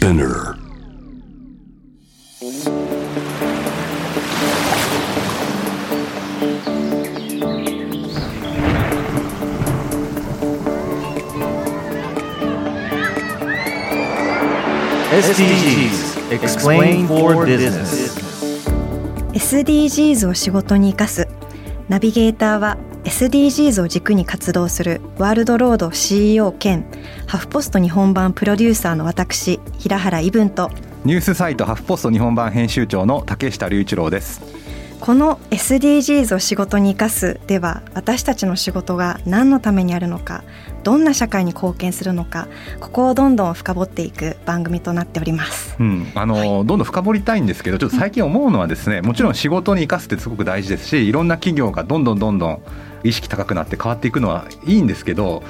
Spinner SDGs Explain for Business SDGs を仕事に生かすナビゲーターは SDGs を軸に活動するワールドロード CEO 兼ハフポスト日本版プロデューサーの私平原伊文とニュースサイトハフポスト日本版編集長の竹下隆一郎です。この SDGs を仕事に生かすでは私たちの仕事が何のためにあるのかどんな社会に貢献するのかここをどんどん深掘っていく番組となっております、うん、あの、はい。どんどん深掘りたいんですけどちょっと最近思うのはですねもちろん仕事に生かすってすごく大事ですしいろんな企業がどんどんどんどん意識高くなって変わっていくのはいいんですけど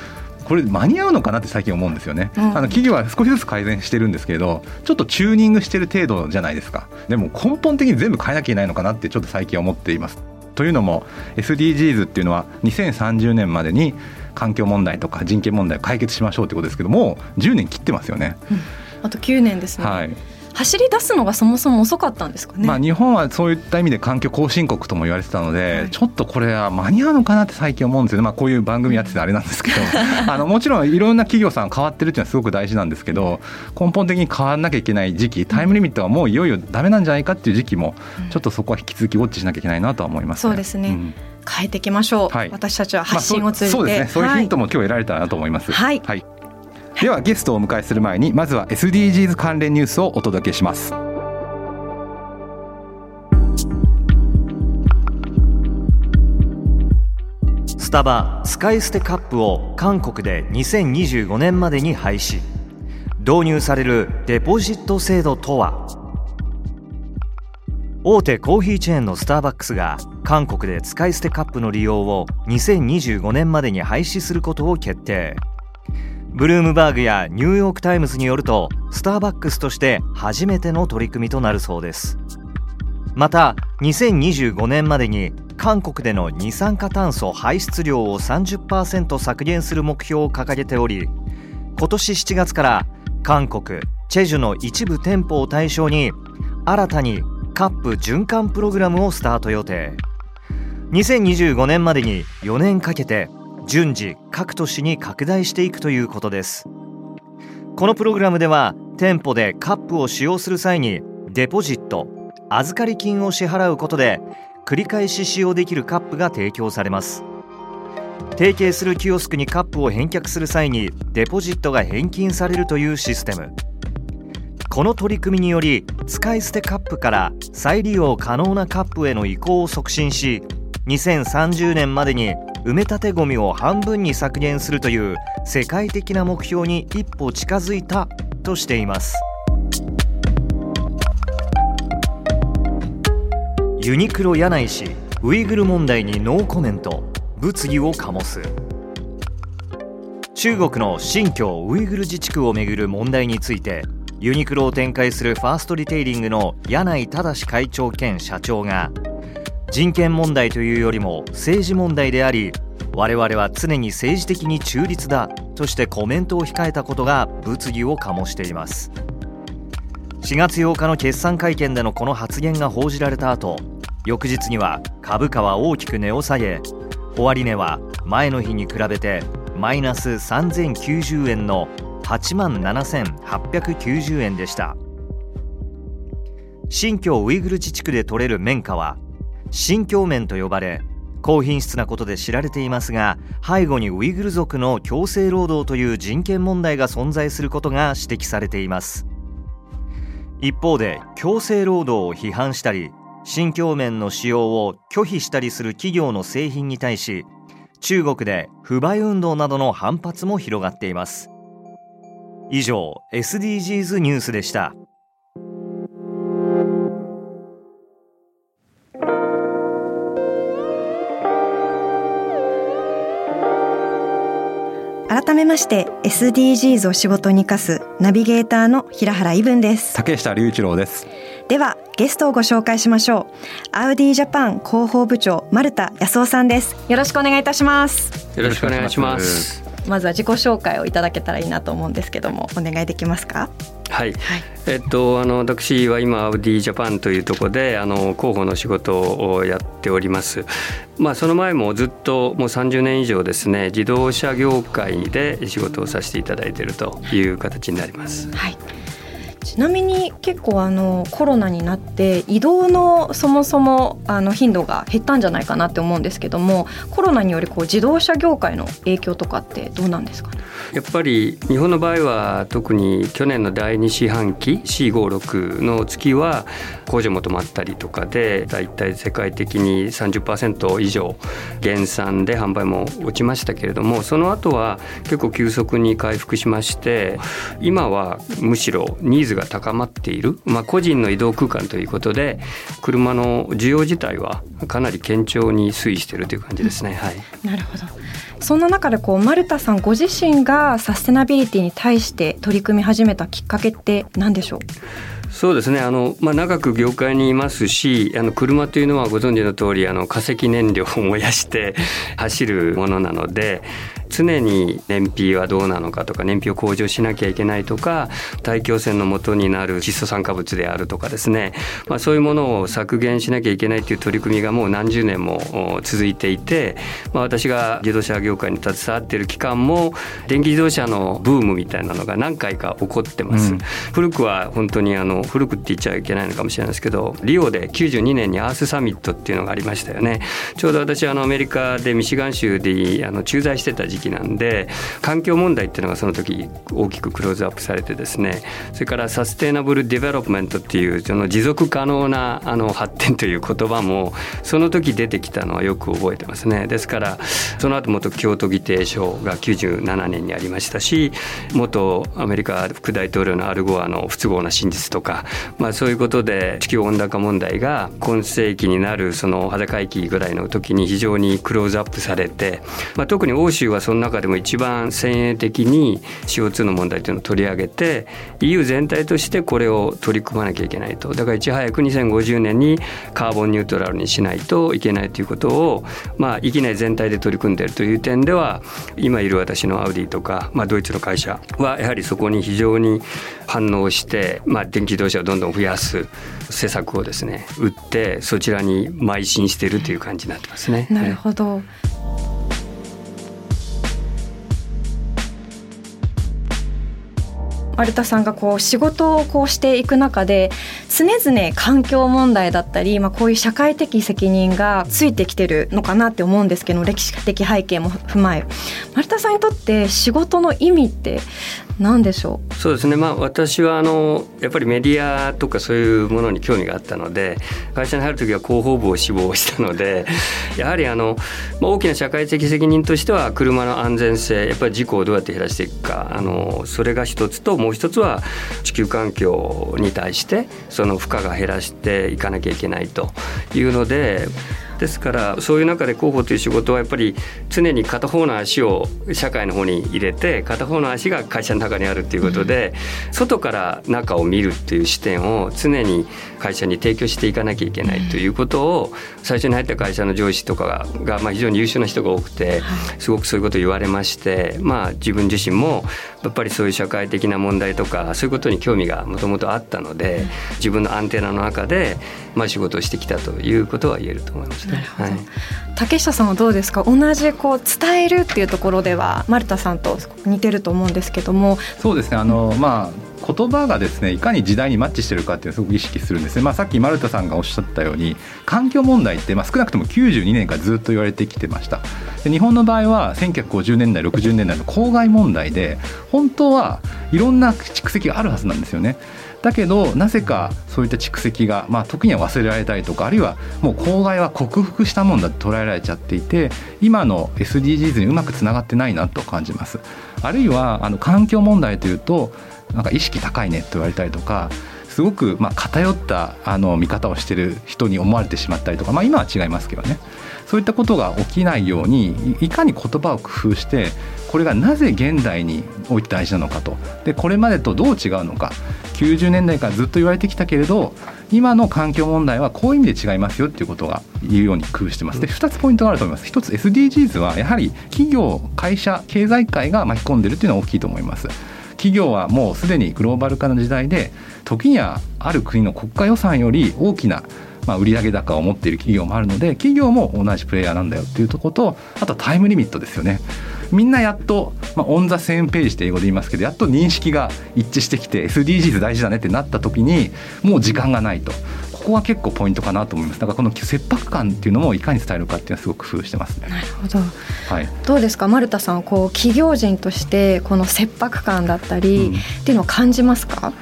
これ間に合うのかなって最近思うんですよね、うん。あの企業は少しずつ改善してるんですけれどちょっとチューニングしてる程度じゃないですか。でも根本的に全部変えなきゃいけないのかなってちょっと最近思っています。というのも SDGs っていうのは2030年までに環境問題とか人権問題を解決しましょうってことですけどもう10年切ってますよね、あと9年ですね、はい走り出すのがそもそも遅かったんですかね、まあ、日本はそういった意味で環境後進国とも言われてたので、はい。ちょっとこれは間に合うのかなって最近思うんですけど、まあ、こういう番組やっててあれなんですけど。あのもちろんいろんな企業さん変わってるっていうのはすごく大事なんですけど根本的に変わらなきゃいけない時期タイムリミットはもういよいよダメなんじゃないかっていう時期もちょっとそこは引き続きウォッチしなきゃいけないなとは思います、そうですね。ん。変えていきましょう、はい。私たちはまあ発信を通じて、そうそうですね。そういうヒントも、も今日得られたらなと思います。はいではゲストをお迎えする前にまずは SDGs 関連ニュースをお届けします。スタバ使い捨てカップを韓国で2025年までに廃止。導入されるデポジット制度とは？大手コーヒーチェーンのスターバックスが韓国で使い捨てカップの利用を2025年までに廃止することを決定。ブルームバーグやニューヨーク・タイムズによるとスターバックスとして初めての取り組みとなるそうです。また2025年までに韓国での二酸化炭素排出量を30%削減する目標を掲げており今年7月から韓国チェジュの一部店舗を対象に新たにカップ循環プログラムをスタート予定。2025年までに4年かけて順次各都市に拡大していくということです。このプログラムでは店舗でカップを使用する際にデポジット預かり金を支払うことで繰り返し使用できるカップが提供されます。提携するキオスクにカップを返却する際にデポジットが返金されるというシステム。この取り組みにより使い捨てカップから再利用可能なカップへの移行を促進し2030年までに埋め立てゴミを半分に削減するという世界的な目標に一歩近づいたとしています。ユニクロ柳井氏ウイグル問題にノーコメント物議を醸す。中国の新疆ウイグル自治区をめぐる問題についてユニクロを展開するファーストリテイリングの柳井正会長兼社長が人権問題というよりも政治問題であり我々は常に政治的に中立だとしてコメントを控えたことが物議を醸しています。4月8日の決算会見でのこの発言が報じられた後翌日には株価は大きく値を下げ終値は前の日に比べてマイナス3090円の8万7890円でした。新疆ウイグル自治区で取れる綿花は新疆綿と呼ばれ高品質なことで知られていますが背後にウイグル族の強制労働という人権問題が存在することが指摘されています。一方で強制労働を批判したり新疆綿の使用を拒否したりする企業の製品に対し中国で不買運動などの反発も広がっています。以上 SDGs ニュースでした。改めまして SDGs を仕事に生かすナビゲーターの平原伊文です。竹下隆一郎です。ではゲストをご紹介しましょう。アウディジャパン広報部長丸田康夫さんです。よろしくお願いいたします。よろしくお願いします。まずは自己紹介をいただけたらいいなと思うんですけどもお願いできますか？はい、はい、えっとあの私は今アウディジャパンというところであの広報の仕事をやっております。まあその前もずっともう30年以上ですね自動車業界で仕事をさせていただいているという形になります。はい。ちなみに結構あのコロナになって移動のそもそもあの頻度が減ったんじゃないかなって思うんですけどもコロナによりこう自動車業界の影響とかってどうなんですかね？やっぱり日本の場合は特に去年の第2四半期 C56 の月は工場も止まったりとかでだいたい世界的に30%以上減産で販売も落ちましたけれどもその後は結構急速に回復しまして今はむしろニーズが高まっている、まあ、個人の移動空間ということで車の需要自体はかなり堅調に推移しているという感じですね。はい、なるほどそんな中でこう丸田さんご自身がサステナビリティに対して取り組み始めたきっかけって何でしょう？そうですね。あの、まあ、長く業界にいますしあの車というのはご存知の通りあの化石燃料を燃やして走るものなので常に燃費はどうなのかとか燃費を向上しなきゃいけないとか大気汚染の元になる窒素酸化物であるとかですね、まあ、そういうものを削減しなきゃいけないという取り組みがもう何十年も続いていて、まあ、私が自動車業界に携わっている期間も電気自動車のブームみたいなのが何回か起こってます。うん、古くは本当にあの古くって言っちゃいけないのかもしれないですけどリオで92年に Earth Summit っていうのがありましたよね。ちょうど私あのアメリカでミシガン州であの駐在してた時期なんで環境問題っていうのがその時大きくクローズアップされてですねそれから sustainable development っていうその持続可能なあの発展という言葉もその時出てきたのはよく覚えてますね。ですからその後元京都議定書が97年にありましたし元アメリカ副大統領のアルゴアの不都合な真実とか、まあ、そういうことで地球温暖化問題が今世紀になるその裸回帰ぐらいの時に非常にクローズアップされて、まあ、特に欧州はその中でも一番先鋭的に CO2 の問題というのを取り上げて EU 全体としてこれを取り組まなきゃいけないとだからいち早く2050年にカーボンニュートラルにしないといけないということを、まあ、域内全体で取り組んでいるという点では今いる私のアウディとか、まあ、ドイツの会社はやはりそこに非常に反応して、まあ、電気自動車をどんどん増やす施策をですね打ってそちらに邁進しているという感じになってますね。なるほど、丸田さんがこう仕事をこうしていく中で常々環境問題だったり、まあ、こういう社会的責任がついてきてるのかなって思うんですけど歴史的背景も踏まえ。丸田さんにとって仕事の意味って何でしょう？そうですね、まあ、私はあのやっぱりメディアとかそういうものに興味があったので会社に入る時は広報部を志望したので やはりあの、まあ、大きな社会的責任としては車の安全性やっぱり事故をどうやって減らしていくかあのそれが一つともうもう一つは地球環境に対してその負荷が減らしていかなきゃいけないというのでですからそういう中で広報という仕事はやっぱり常に片方の足を社会の方に入れて片方の足が会社の中にあるっていうことで、外から中を見るっていう視点を常に会社に提供していかなきゃいけないということを最初に入った会社の上司とかがまあ非常に優秀な人が多くてすごくそういうことを言われましてまあ自分自身もやっぱりそういう社会的な問題とかそういうことに興味がもともとあったので自分のアンテナの中でまあ仕事をしてきたということは言えると思いますね。はい、竹下さんはどうですか？同じこう伝えるっていうところでは丸田さんと似てると思うんですけども。そうですね。あの、まあ言葉がですねいかに時代にマッチしてるかっていうのをすごく意識するんですね、まあ、さっき丸田さんがおっしゃったように環境問題って、まあ、少なくとも92年からずっと言われてきてました。で日本の場合は1950年代60年代の公害問題で本当はいろんな蓄積があるはずなんですよねだけどなぜかそういった蓄積が、まあ、時には忘れられたりとかあるいはもう公害は克服したもんだと捉えられちゃっていて今の SDGs にうまくつながってないなと感じます。あるいはあの環境問題というとなんか意識高いねって言われたりとかすごくま偏ったあの見方をしてる人に思われてしまったりとか、まあ、今は違いますけどね。そういったことが起きないようにいかに言葉を工夫してこれがなぜ現代において大事なのかと。でこれまでとどう違うのか。90年代からずっと言われてきたけれど今の環境問題はこういう意味で違いますよっていうことが言うように工夫してます。で2つポイントがあると思います。1つ SDGs はやはり企業会社経済界が巻き込んでるっていうのは大きいと思います。企業はもうすでにグローバル化の時代で時にはある国の国家予算より大きなまあ、売上高を持っている企業もあるので企業も同じプレイヤーなんだよっていうところとあとはタイムリミットですよね。みんなやっと、まあ、オン・ザ・セームページって英語で言いますけどやっと認識が一致してきて SDGs 大事だねってなった時にもう時間がないと。ここは結構ポイントかなと思います。だからこの切迫感っていうのもいかに伝えるかっていうのはすごく工夫してますね。なるほど、はい、どうですか？丸田さんこう企業人としてこの切迫感だったり、うん、っていうのを感じますか？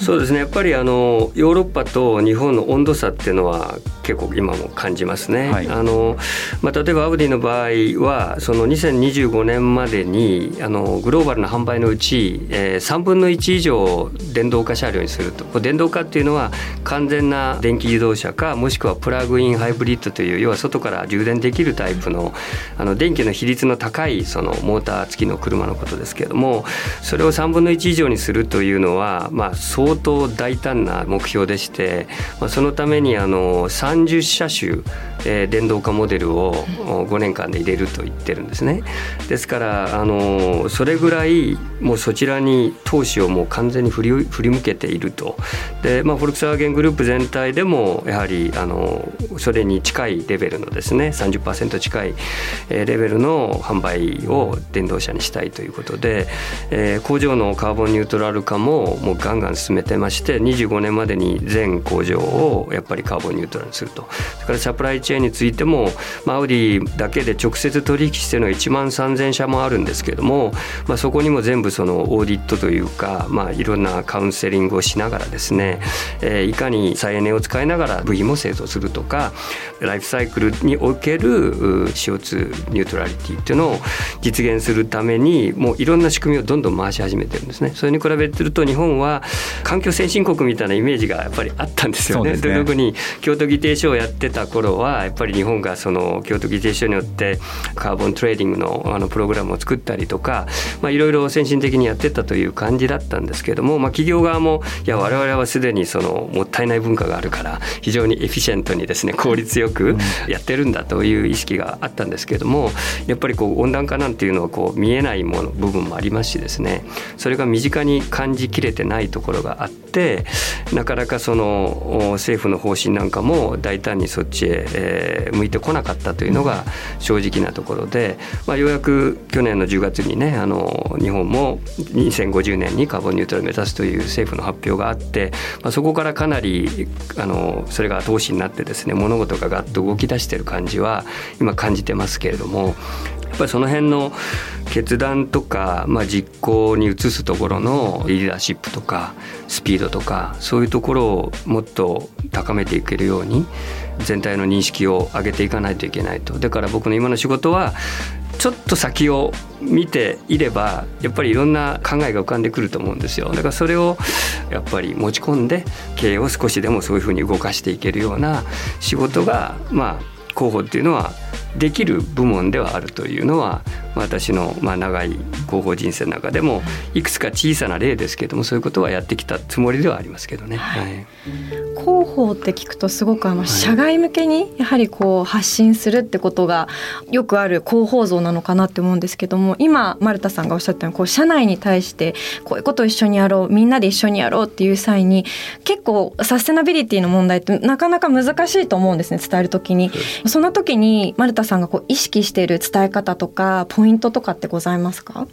そうですね。やっぱりあのヨーロッパと日本の温度差っていうのは結構今も感じますね。はい、あのまあ、例えばアウディの場合はその2025年までにあのグローバルな販売のうち、えー、3分の1以上電動化車両にすると。電動化っていうのは完全な電気自動車かもしくはプラグインハイブリッドという要は外から充電できるタイプのあの電気の比率の高いそのモーター付きの車のことですけれどもそれを3分の1以上にするというのは、まあ、相相当大胆な目標でして、まあ、そのためにあの30車種、えー、電動化モデルを5年間で入れると言ってるんですね。ですからあのそれぐらいもうそちらに投資をもう完全に振り振り向けていると。で、まあ、フォルクスワーゲングループ全体でもやはりあのそれに近いレベルのですね30%近いレベルの販売を電動車にしたいということで、えー、工場のカーボンニュートラル化ももうガンガン進めめてまして25年までに全工場をやっぱりカーボンニュートラルにするとそれからサプライチェーンについても、まあ、アウディだけで直接取引してるのは1万3000社もあるんですけれども、まあ、そこにも全部そのオーディットというか、まあ、いろんなカウンセリングをしながらですね、えー、いかに再エネを使いながら部品も製造するとかライフサイクルにおける CO2 ニュートラリティっていうのを実現するためにもういろんな仕組みをどんどん回し始めてるんですね。それに比べてると日本は環境先進国みたいなイメージがやっぱりあったんですよね。ね特に京都議定書をやってた頃はやっぱり日本がその京都議定書によってカーボントレーディングのあのプログラムを作ったりとか、まあ、いろいろ先進的にやってたという感じだったんですけれども、まあ、企業側もいや我々はすでにそのもったいない文化があるから非常にエフィシェントにですね効率よくやってるんだという意識があったんですけれどもやっぱりこう温暖化なんていうのはこう見えないもの部分もありますしですね。それが身近に感じきれてないところがあってってなかなかその政府の方針なんかも大胆にそっちへ、えー、向いてこなかったというのが正直なところで、まあ、ようやく去年の10月にねあの日本も2050年にカーボンニュートラルを目指すという政府の発表があって、まあ、そこからかなりあのそれが後押しになってですね物事がガッと動き出してる感じは今感じてますけれどもやっぱりその辺の決断とか、まあ、実行に移すところのリーダーシップとかスピードとかそういうところをもっと高めていけるように全体の認識を上げていかないといけないと。だから僕の今の仕事はちょっと先を見ていればやっぱりいろんな考えが浮かんでくると思うんですよ。だからそれをやっぱり持ち込んで経営を少しでもそういうふうに動かしていけるような仕事がまあ広報っていうのはできる部門ではあるというのは私のまあ長い広報人生の中でもいくつか小さな例ですけれどもそういうことはやってきたつもりではありますけどね。はい、広報って聞くとすごくあの社外向けにやはりこう発信するってことがよくある広報像なのかなって思うんですけども今丸田さんがおっしゃったようにこう社内に対してこういうことを一緒にやろうみんなで一緒にやろうっていう際に結構サステナビリティの問題ってなかなか難しいと思うんですね伝える時に。その時に丸田さんがこう意識している伝え方とかポインイントとかってございますか？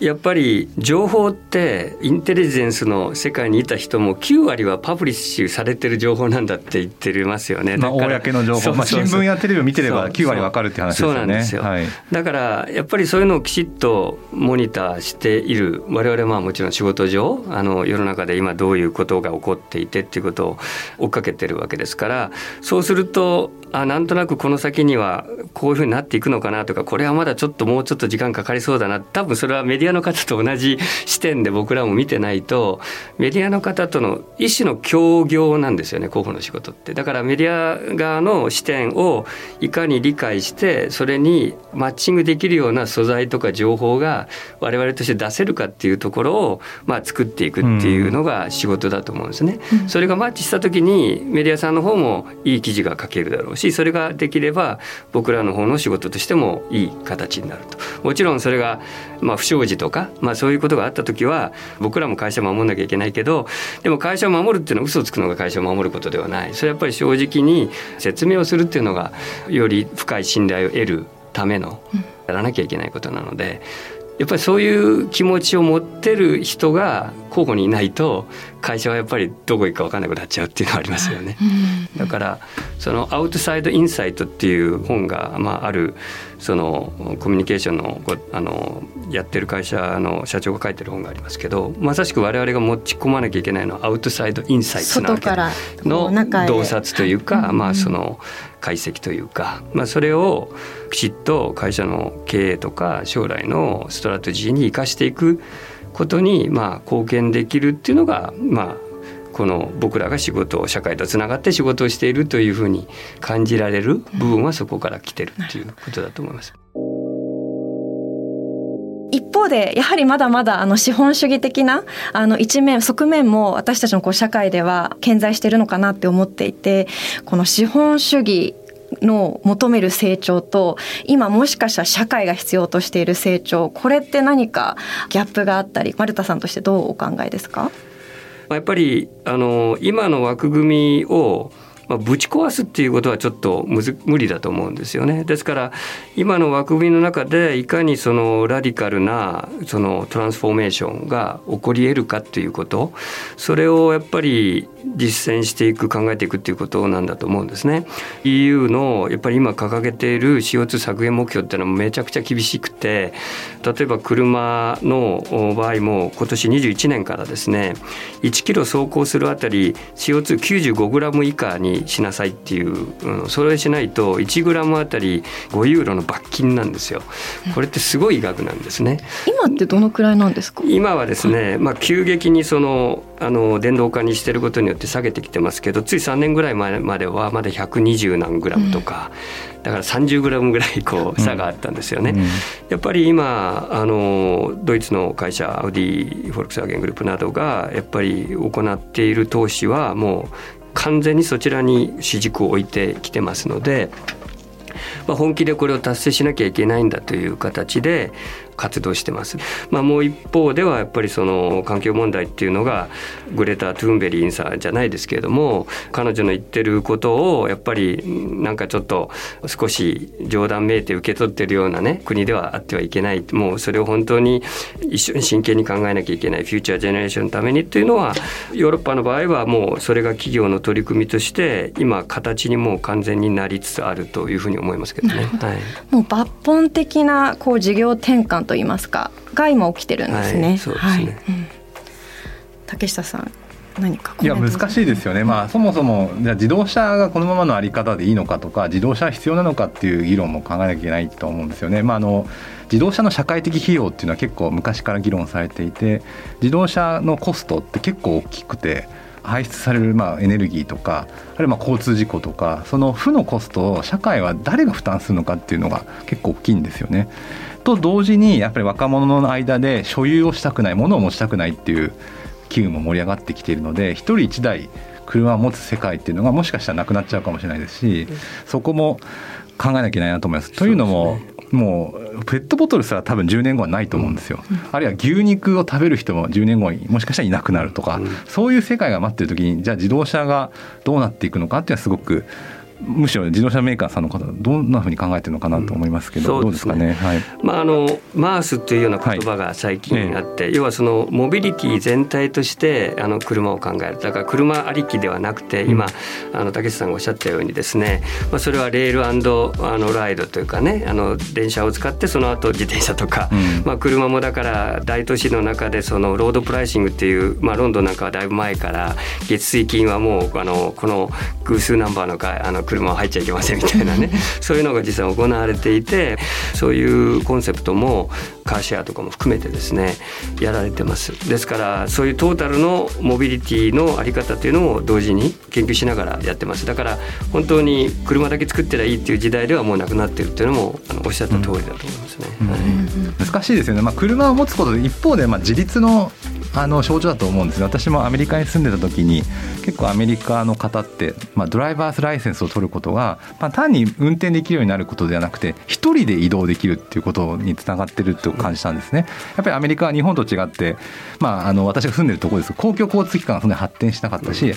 やっぱり情報ってインテリジェンスの世界にいた人も9割はパブリッシュされてる情報なんだって言ってますよね。まあ、公の情報、まあ、新聞やテレビを見てれば9割わかるって話ですよね。そうなんですよ、はい、だからやっぱりそういうのをきちっとモニターしている。我々はもちろん仕事上あの世の中で今どういうことが起こっていてっていうことを追っかけてるわけですからそうするとあなんとなくこの先にはこういうふうになっていくのかなとかこれはまだちょっともうちょっと時間かかりそうだな。多分それはメディアの方と同じ視点で僕らも見てないとメディアの方との一種の協業なんですよね候補の仕事って。だからメディア側の視点をいかに理解してそれにマッチングできるような素材とか情報が我々として出せるかっていうところをまあ作っていくっていうのが仕事だと思うんですね。それがマッチした時にメディアさんの方もいい記事が書けるだろうしそれができれば僕らの方の仕事としてもいい形になると。もちろんそれがまあ不祥事とか、まあ、そういうことがあった時は僕らも会社守んなきゃいけないけどでも会社を守るっていうのは嘘をつくのが会社を守ることではない。それはやっぱり正直に説明をするっていうのがより深い信頼を得るためのやらなきゃいけないことなのでやっぱりそういう気持ちを持ってる人が候補にいないと会社はやっぱりどこ行くか分かんなくなっちゃうっていうのはありますよね。だからその「アウトサイド・インサイト」っていう本が、まあ、あるそのコミュニケーションのあのやってる会社の社長が書いてる本がありますけどまさしく我々が持ち込まなきゃいけないのはアウトサイド・インサイトなわけの洞察というか、まあその解析というか、まあ、それをきちっと会社の経営とか将来のストラテジーに生かしていくことにまあ貢献できるっていうのがまあこの僕らが仕事を社会とつながって仕事をしているというふうに感じられる部分はそこから来てるっていうことだと思います。一方でやはりまだまだあの資本主義的なあの一面側面も私たちのこう社会では顕在しているのかなって思っていてこの資本主義の求める成長と今もしかしたら社会が必要としている成長これって何かギャップがあったり丸田さんとしてどうお考えですか？まあやっぱりあの今の枠組みをまあ、ぶち壊すっていうことはちょっと無理だと思うんですよね。ですから今の枠組みの中でいかにそのラディカルなそのトランスフォーメーションが起こり得るかっていうことそれをやっぱり実践していく考えていくっていうことなんだと思うんですね。EU のやっぱり今掲げている CO2 削減目標っていうのはめちゃくちゃ厳しくて例えば車の場合も今年21年からですね1キロ走行するあたり CO295 グラム以下にしなさいっていう、うん、それしないと1グラムあたり5ユーロの罰金なんですよ。これってすごい額なんですね。今ってどのくらいなんですか？今はですね、まあ、急激にそのあの電動化にしてることによって下げてきてますけどつい3年ぐらい前まではまだ120何グラムとか、うん、だから30グラムぐらいこう差があったんですよね。うんうん、やっぱり今あのドイツの会社アウディフォルクスワーゲングループなどがやっぱり行っている投資はもう完全にそちらに主軸を置いてきてますので。まあ、本気でこれを達成しなきゃいけないんだという形で活動してます。まあ、もう一方ではやっぱりその環境問題っていうのがグレタ・トゥーンベリンさんじゃないですけれども彼女の言ってることをやっぱりなんかちょっと少し冗談めいて受け取ってるようなね国ではあってはいけないもうそれを本当に一緒に真剣に考えなきゃいけないフューチャージェネレーションのためにっていうのはヨーロッパの場合はもうそれが企業の取り組みとして今形にもう完全になりつつあるというふうに思いますけどね。はい、もう抜本的なこう事業転換といいますかが今起きてるんですね。はい、そうですね、はいうん、竹下さん何かいや難しいですよね、まあ、そもそもじゃ自動車がこのままの在り方でいいのかとか自動車は必要なのかっていう議論も考えなきゃいけないと思うんですよね。まあ、あの自動車の社会的費用っていうのは結構昔から議論されていて自動車のコストって結構大きくて排出されるまあエネルギーとかあるいはまあ交通事故とかその負のコストを社会は誰が負担するのかっていうのが結構大きいんですよね。と同時にやっぱり若者の間で所有をしたくないものを持ちたくないっていう機運も盛り上がってきているので一人一台車を持つ世界っていうのがもしかしたらなくなっちゃうかもしれないですしそこも考えなきゃいけないなと思います。というのももうペットボトルすら多分10年後はないと思うんですよ、うん、あるいは牛肉を食べる人も10年後にもしかしたらいなくなるとか、うん、そういう世界が待ってる時にじゃあ自動車がどうなっていくのかっていうのはすごくむしろ自動車メーカーさんの方どんなふうに考えてるのかなと思いますけど、うん、どうですかね？はい、まああの MaaS というような言葉が最近あって、はい、要はそのモビリティ全体としてあの車を考える。だから車ありきではなくて今、うん、あの竹下さんがおっしゃったようにですね、まあそれはレールあのライドというかねあの電車を使ってその後自転車とか、うん、まあ車もだから大都市の中でそのロードプライシングっていうまあロンドンなんかはだいぶ前から月水金はもうあのこの偶数ナンバーのかあの車は入っちゃいけませんみたいなね。そういうのが実際行われていてそういうコンセプトもカーシェアとかも含めてですねやられてます。ですからそういうトータルのモビリティのあり方というのを同時に研究しながらやってます。だから本当に車だけ作ってりゃいいっていう時代ではもうなくなってるっていうのもあのおっしゃった通りだと思いますね、うん、難しいですよね、まあ、車を持つことで一方でまあ自立のあの象徴だと思うんですね。私もアメリカに住んでた時に結構アメリカの方って、まあ、ドライバースライセンスを取ることが、まあ、単に運転できるようになることではなくて一人で移動できるっていうことにつながってると感じたんですね。やっぱりアメリカは日本と違って、まあ、あの私が住んでるところです。公共交通機関がそんなに発展しなかったし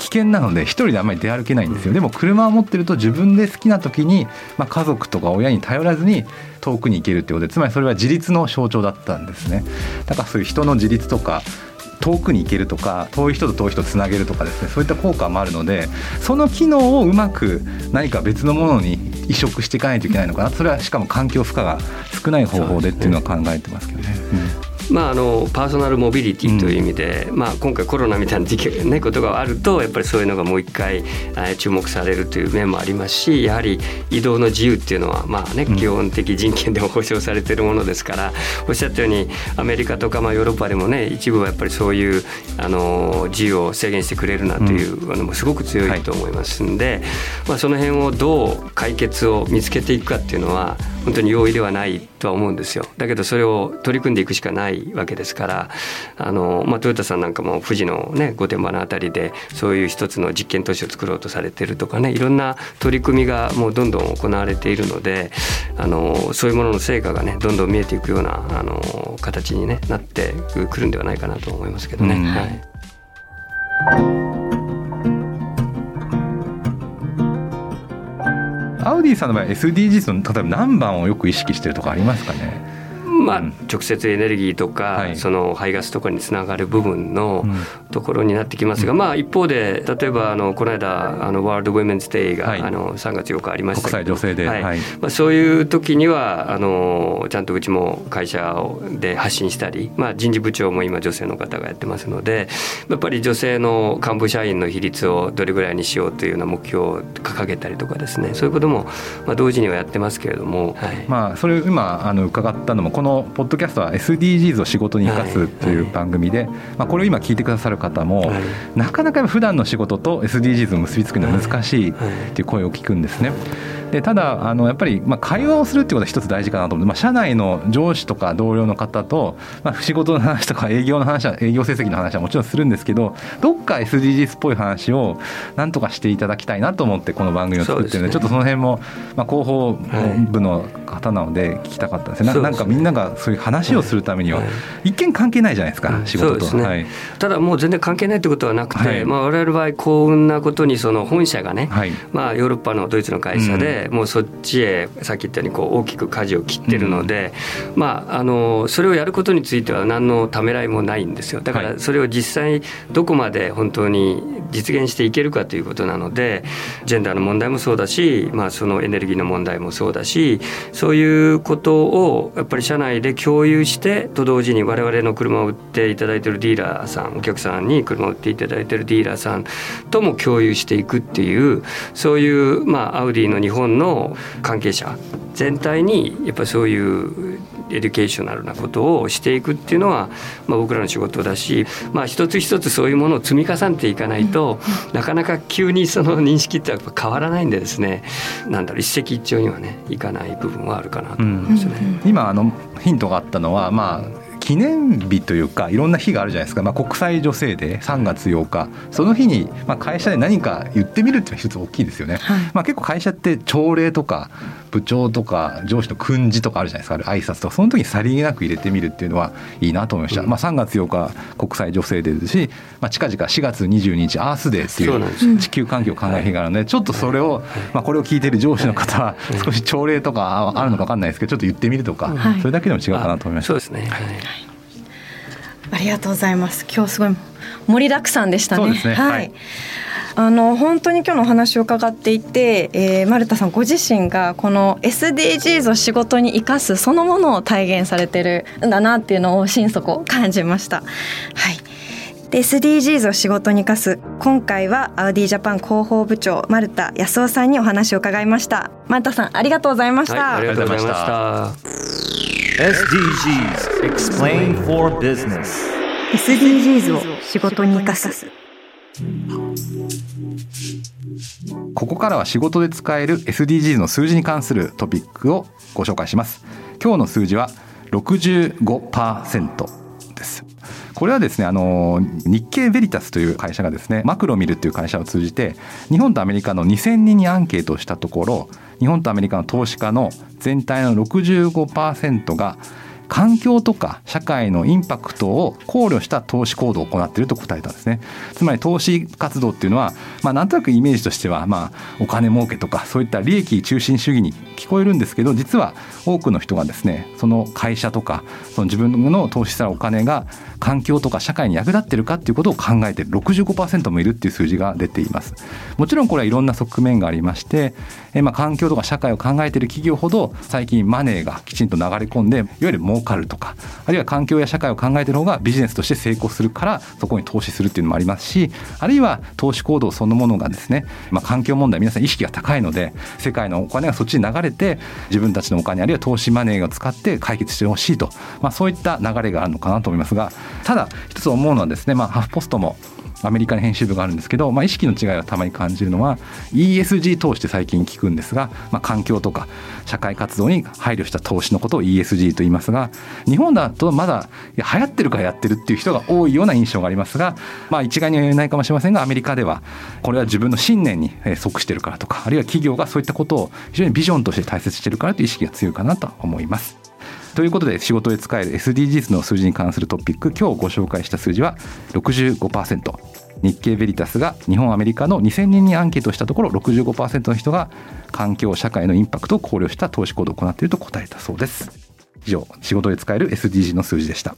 危険なので一人であんまり出歩けないんですよ。でも車を持ってると自分で好きな時に、まあ、家族とか親に頼らずに遠くに行けるってことでつまりそれは自立の象徴だったんですね。だからそういう人の自立とか遠くに行けるとか遠い人と遠い人をつなげるとかですね。そういった効果もあるのでその機能をうまく何か別のものに移植していかないといけないのかな。それはしかも環境負荷が少ない方法でっていうのは考えてますけどね。うんまあ、あのパーソナルモビリティという意味で、うん、まあ、今回コロナみたいな時期、ね、ことがあるとやっぱりそういうのがもう一回注目されるという面もありますしやはり移動の自由っていうのは、まあね、基本的人権でも保障されているものですから、うん、おっしゃったようにアメリカとかまあヨーロッパでもね一部はやっぱりそういうあの自由を制限してくれるなというのもすごく強いと思いますんで、はい、まあ、その辺をどう解決を見つけていくかっていうのは本当に容易ではないとは思うんですよ。だけどそれを取り組んでいくしかないわけですからあの、まあ、トヨタさんなんかも富士の、ね、御殿場の辺りでそういう一つの実験都市を作ろうとされてるとかねいろんな取り組みがもうどんどん行われているのであのそういうものの成果がねどんどん見えていくようなあの形に、ね、なってくるんではないかなと思いますけどね。はいリーさんの場合 SDGs の例えば何番をよく意識してるとかありますかね？まあ、直接エネルギーとか、その排ガスとかにつながる部分のところになってきますが、まあ、一方で例えばあのこの間あの World Women's Day が、あの3月8日ありました。国際女性で、はい。まあ、そういう時にはあのちゃんとうちも会社で発信したり、まあ、人事部長も今女性の方がやってますのでやっぱり女性の幹部社員の比率をどれぐらいにしようというような目標を掲げたりとかですね。そういうことも、まあ、同時にはやってますけれども、はい、まあ、それ今あの伺ったのもこののポッドキャストは SDGs を仕事に生かすという番組で、まあ、これを今聞いてくださる方も、なかなか普段の仕事と SDGs を結びつくのは難しいっていう声を聞くんですね。でただあのやっぱり、まあ、会話をするっていうことは一つ大事かなと思って、まあ、社内の上司とか同僚の方と、まあ、仕事の話とか営業の話は営業成績の話はもちろんするんですけどどっか SDGs っぽい話をなんとかしていただきたいなと思ってこの番組を作ってるので、ね、ちょっとその辺も、まあ、広報部の方なので聞きたかったですね、はい、なんかみんながそういう話をするためには、一見関係ないじゃないですか、仕事と、ね。はい、ただもう全然関係ないってことはなくて、はい。まあ、我々の場合幸運なことにその本社がね、はい、まあ、ヨーロッパのドイツの会社で、もうそっちへさっき言ったようにこう大きく舵を切ってるので、うん、まあ、あのそれをやることについては何のためらいもないんですよ。だからそれを実際どこまで本当に実現していけるかということなのでジェンダーの問題もそうだし、まあ、そのエネルギーの問題もそうだしそういうことをやっぱり社内で共有してと同時に我々の車を売っていただいているディーラーさんお客さんに車を売っていただいているディーラーさんとも共有していくっていうそういう、まあ、アウディの日本の関係者全体にやっぱりそういう educational なことをしていくっていうのは、まあ、僕らの仕事だし、まあ、一つ一つそういうものを積み重ねていかないと、なかなか急にその認識ってやっぱ変わらないんでですねなんだろう一石一鳥にはねいかない部分はあるかなと思いますね。うん、今あのヒントがあったのは、まあ記念日というかいろんな日があるじゃないですか、まあ、国際女性デー3月8日。その日に、まあ、会社で何か言ってみるっていうのは一つ大きいですよね、はい、まあ、結構会社って朝礼とか部長とか上司の訓示とかあるじゃないですか。挨拶とか。その時にさりげなく入れてみるっていうのはいいなと思いました、うん、まあ、3月8日国際女性デーですし、まあ、近々4月22日アースデーっていう地球環境を考える日があるのでちょっとそれを、まあ、これを聞いている上司の方は少し朝礼とかあるのか分かんないですけどちょっと言ってみるとか、それだけでも違うかなと思いました。そうですね、はいありがとうございます。今日すごい盛りだくさんでしたね、ね、はい、はい。あの本当に今日のお話を伺っていて、えー、丸田さんご自身がこの SDGs を仕事に生かすそのものを体現されてるんだなっていうのを心底感じました。はいで SDGs を仕事に生かす。今回はアウディジャパン広報部長丸田康夫さんにお話を伺いました。丸田さんありがとうございました、はい、ありがとうございました。SDGs Explain for Business SDGs を仕事に生かす。ここからは仕事で使える SDGs の数字に関するトピックをご紹介します。今日の数字は65%ですこれはですねあの日経ベリタスという会社がですねマクロミルという会社を通じて日本とアメリカの2000人にアンケートをしたところ日本とアメリカの投資家の全体の65%が環境とか社会のインパクトを考慮した投資行動を行っていると答えたんですね。つまり投資活動っていうのは、まあ、なんとなくイメージとしては、まあ、お金儲けとかそういった利益中心主義に聞こえるんですけど実は多くの人がですねその会社とかその自分の投資したお金が環境とか社会に役立ってるかっていうことを考えて65%もいるっていう数字が出ています。もちろんこれはいろんな側面がありましてえまあ環境とか社会を考えている企業ほど最近マネーがきちんと流れ込んでいわゆる儲かるとかあるいは環境や社会を考えてる方がビジネスとして成功するからそこに投資するっていうのもありますしあるいは投資行動そのものがですね、まあ、環境問題皆さん意識が高いので世界のお金がそっちに流れて自分たちのお金あるいは投資マネーを使って解決してほしいと、まあ、そういった流れがあるのかなと思いますがただ一つ思うのはですね、まあ、ハフポストもアメリカに編集部があるんですけど、まあ、意識の違いをたまに感じるのは ESG 投資って最近聞くんですが、まあ、環境とか社会活動に配慮した投資のことを ESG と言いますが日本だとまだ流行ってるからやってるっていう人が多いような印象がありますが、まあ、一概には言えないかもしれませんがアメリカではこれは自分の信念に即してるからとかあるいは企業がそういったことを非常にビジョンとして大切してるからという意識が強いかなと思います。ということで仕事で使える SDGs の数字に関するトピック今日ご紹介した数字は65%日経ベリタスが日本アメリカの2000人にアンケートしたところ65%の人が環境社会のインパクトを考慮した投資行動を行っていると答えたそうです。以上仕事で使える SDG の数字でした。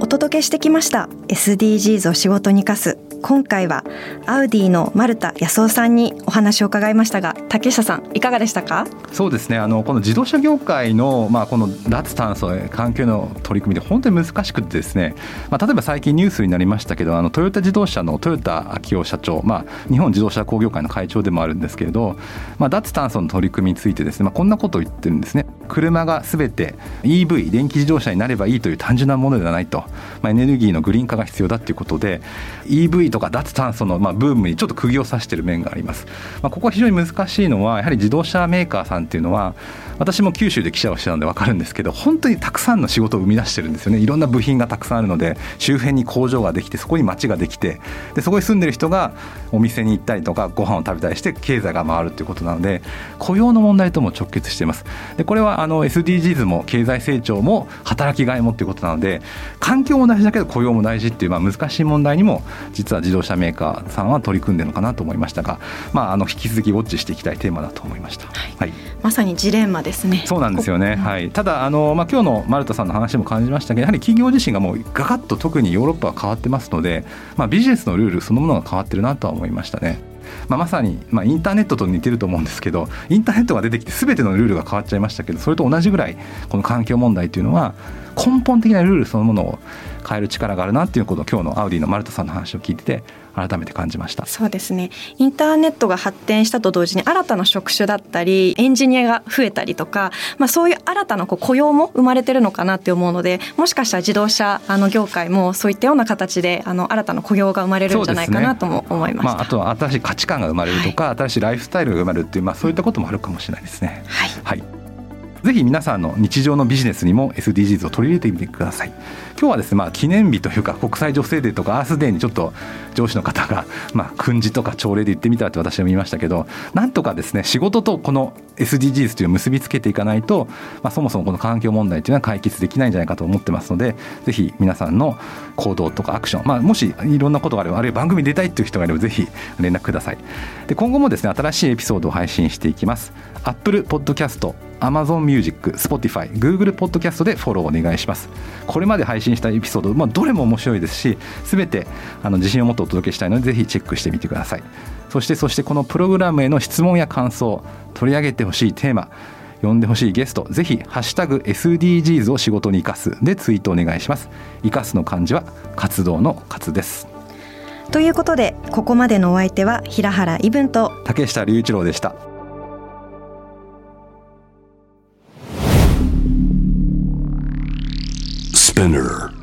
お届けしてきました。SDGs を仕事に生かす今回はアウディの丸田康夫さんにお話を伺いましたが竹下さんいかがでしたか？そうですね。あのこの自動車業界の,、まあこの脱炭素環境の取り組みで本当に難しくてですね、まあ、例えば最近ニュースになりましたけどあのトヨタ自動車の豊田昭夫社長、まあ、日本自動車工業会の会長でもあるんですけれど、まあ、脱炭素の取り組みについてですね、まあ、こんなことを言ってるんですね。車がすべて EV 電気自動車になればいいという単純なものではないと、まあ、エネルギーのグリーン化が必要だということで EV とか脱炭素のまあブームにちょっと釘を刺している面があります、まあ、ここは非常に難しいのはやはり自動車メーカーさんっていうのは私も九州で記者をしてたので分かるんですけど本当にたくさんの仕事を生み出してるんですよね。いろんな部品がたくさんあるので周辺に工場ができてそこに町ができてでそこに住んでる人がお店に行ったりとかご飯を食べたりして経済が回るということなので雇用の問題とも直結しています。でこれはあの SDGs も経済成長も働きがいもということなので環境も大事だけど雇用も大事っていうまあ難しい問題にも実は自動車メーカーさんは取り組んでるのかなと思いましたが、まあ、あの引き続きウォッチしていきたいテーマだと思いました。はい、はい、まさにジレンマですね。そうなんですよね。はい。ただあのまあ今日の丸田さんの話も感じましたけど、やはり企業自身がもうガガッと特にヨーロッパは変わってますので、まあビジネスのルールそのものが変わってるなとは思いましたね。まあ、まさに、まあ、インターネットと似てると思うんですけどインターネットが出てきて全てのルールが変わっちゃいましたけどそれと同じぐらいこの環境問題というのは根本的なルールそのものを変える力があるなっていうことを今日のアウディの丸田さんの話を聞いてて改めて感じました。そうですね。インターネットが発展したと同時に新たな職種だったりエンジニアが増えたりとか、まあ、そういう新たなこう雇用も生まれてるのかなって思うのでもしかしたら自動車あの業界もそういったような形であの新たな雇用が生まれるんじゃないかなとも思いまし、ね、まあ、あとは新しい価値観が生まれるとか、はい、新しいライフスタイルが生まれるっていう、まあ、そういったこともあるかもしれないですね。はい、はいぜひ皆さんの日常のビジネスにも SDGs を取り入れてみてください。今日はですね、まあ、記念日というか国際女性デーとかアースデーにちょっと上司の方が、まあ、訓示とか朝礼で言ってみたって私は言いましたけどなんとかですね仕事とこの SDGs というのを結びつけていかないと、まあ、そもそもこの環境問題というのは解決できないんじゃないかと思ってますのでぜひ皆さんの行動とかアクション、まあ、もしいろんなことがあればあるいは番組に出たいという人がいればぜひ連絡ください。で今後もですね新しいエピソードを配信していきます。Apple Podcast Amazon Music、Spotify、Google Podcast でフォローお願いします。これまで配信したエピソード、まあ、どれも面白いですし、すべてあの自信を持ってお届けしたいので、ぜひチェックしてみてください。そして、そしてこのプログラムへの質問や感想、取り上げてほしいテーマ、呼んでほしいゲストぜひハッシュタグ SDGs を仕事に生かすでツイートお願いします生かすの漢字は活動の活ですということでここまでのお相手は平原伊文と竹下隆一郎でした Spinner